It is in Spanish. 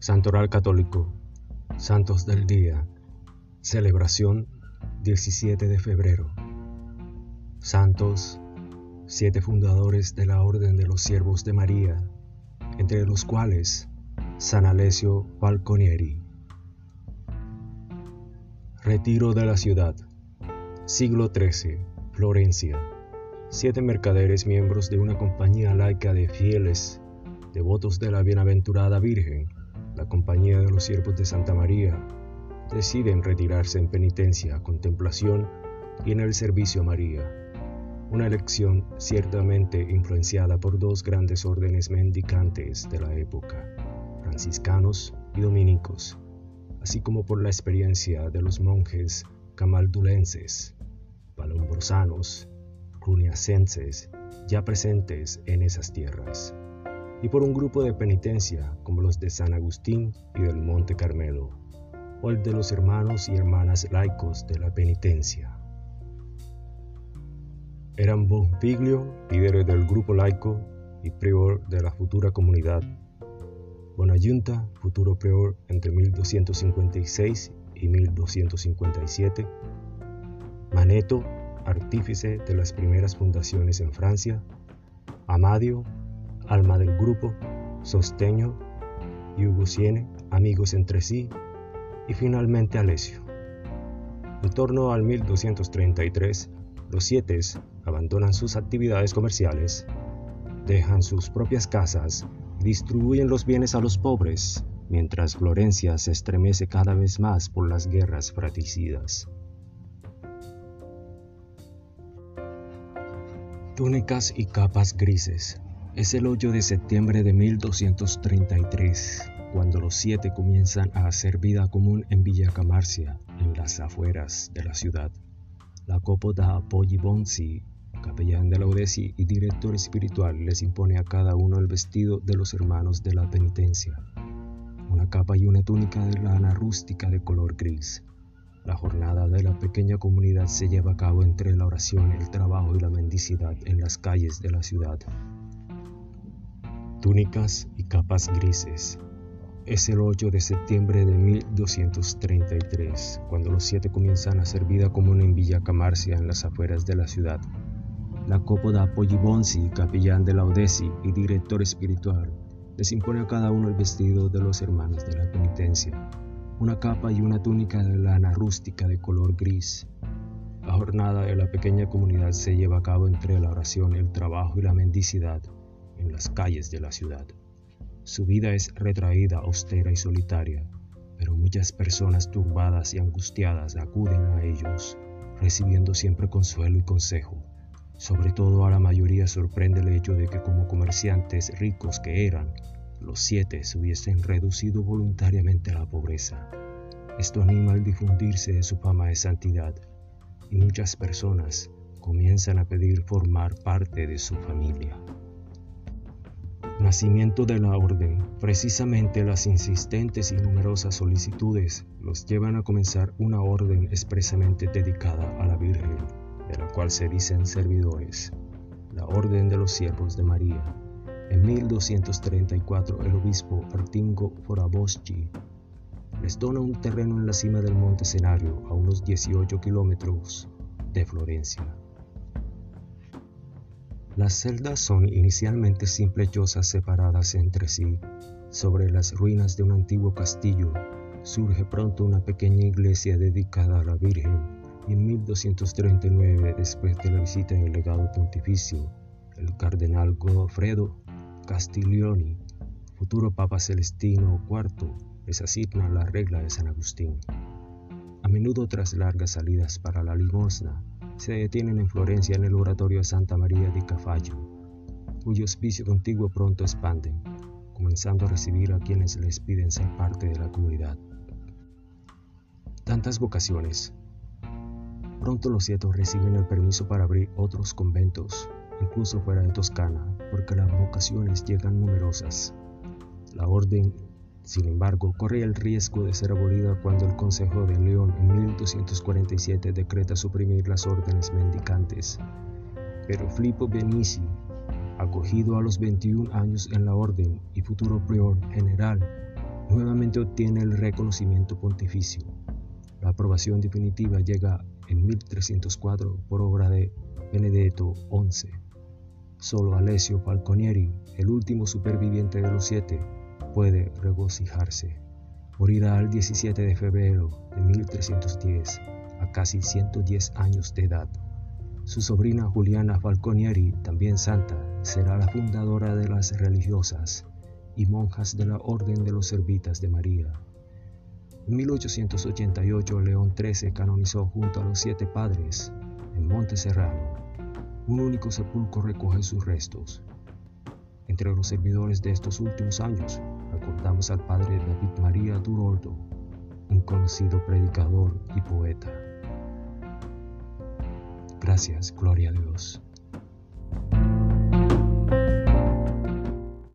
Santoral Católico, Santos del Día, celebración 17 de febrero. Santos, siete fundadores de la Orden de los Siervos de María, entre los cuales San Alessio Falconieri. Retiro de la ciudad. Siglo XIII, Florencia. Siete mercaderes miembros de una compañía laica de fieles, devotos de la Bienaventurada Virgen, la Compañía de los Siervos de Santa María, deciden retirarse en penitencia, contemplación y en el servicio a María. Una elección ciertamente influenciada por dos grandes órdenes mendicantes de la época, franciscanos y dominicos, así como por la experiencia de los monjes camaldulenses, palombrosanos, runiacenses, ya presentes en esas tierras y por un grupo de penitencia como los de San Agustín y del Monte Carmelo, o el de los hermanos y hermanas laicos de la penitencia. Eran Bonfiglio, líder del grupo laico y prior de la futura comunidad. Bonayunta, futuro prior entre 1256 y 1257. Maneto, artífice de las primeras fundaciones en Francia. Amadio, alma del grupo, Sosteño Hugo Siene, amigos entre sí, y finalmente Alessio. En torno al 1233, los siete abandonan sus actividades comerciales, dejan sus propias casas y distribuyen los bienes a los pobres, mientras Florencia se estremece cada vez más por las guerras fratricidas. Túnicas y capas grises es el 8 de septiembre de 1233, cuando los siete comienzan a hacer vida común en Villa Camarcia, en las afueras de la ciudad. La copoda Bonsi, capellán de la Odesi y director espiritual, les impone a cada uno el vestido de los hermanos de la penitencia, una capa y una túnica de lana rústica de color gris. La jornada de la pequeña comunidad se lleva a cabo entre la oración, el trabajo y la mendicidad en las calles de la ciudad túnicas y capas grises. Es el 8 de septiembre de 1233, cuando los siete comienzan a hacer vida común en Villa Camarcia, en las afueras de la ciudad. La cópoda Pollibonsi, capellán de la Odesi y director espiritual, les impone a cada uno el vestido de los hermanos de la penitencia, una capa y una túnica de lana rústica de color gris. La jornada de la pequeña comunidad se lleva a cabo entre la oración, el trabajo y la mendicidad en las calles de la ciudad. Su vida es retraída, austera y solitaria, pero muchas personas turbadas y angustiadas acuden a ellos, recibiendo siempre consuelo y consejo. Sobre todo a la mayoría sorprende el hecho de que como comerciantes ricos que eran, los siete se hubiesen reducido voluntariamente a la pobreza. Esto anima al difundirse de su fama de santidad, y muchas personas comienzan a pedir formar parte de su familia. Nacimiento de la orden. Precisamente las insistentes y numerosas solicitudes los llevan a comenzar una orden expresamente dedicada a la Virgen, de la cual se dicen servidores, la Orden de los Siervos de María. En 1234 el obispo Artingo Foraboschi les dona un terreno en la cima del monte Escenario, a unos 18 kilómetros de Florencia. Las celdas son inicialmente simples chozas separadas entre sí. Sobre las ruinas de un antiguo castillo surge pronto una pequeña iglesia dedicada a la Virgen y en 1239, después de la visita del legado pontificio, el cardenal Godofredo Castiglioni, futuro Papa Celestino IV, les asigna la regla de San Agustín. A menudo tras largas salidas para la limosna, se detienen en Florencia en el oratorio de Santa María di Cafallo, cuyo hospicio contiguo pronto expanden, comenzando a recibir a quienes les piden ser parte de la comunidad. Tantas vocaciones. Pronto los siete reciben el permiso para abrir otros conventos, incluso fuera de Toscana, porque las vocaciones llegan numerosas. La orden sin embargo, corre el riesgo de ser abolida cuando el Consejo de León en 1247 decreta suprimir las órdenes mendicantes. Pero Filippo Benici, acogido a los 21 años en la orden y futuro prior general, nuevamente obtiene el reconocimiento pontificio. La aprobación definitiva llega en 1304 por obra de Benedetto XI. Solo Alessio Falconieri, el último superviviente de los siete, puede regocijarse. Morirá el 17 de febrero de 1310, a casi 110 años de edad. Su sobrina Juliana Falconieri, también santa, será la fundadora de las religiosas y monjas de la Orden de los Servitas de María. En 1888 León XIII canonizó junto a los siete padres, en Monte Serrano. Un único sepulcro recoge sus restos. Entre los servidores de estos últimos años, recordamos al padre David María Duroldo, un conocido predicador y poeta. Gracias, gloria a Dios.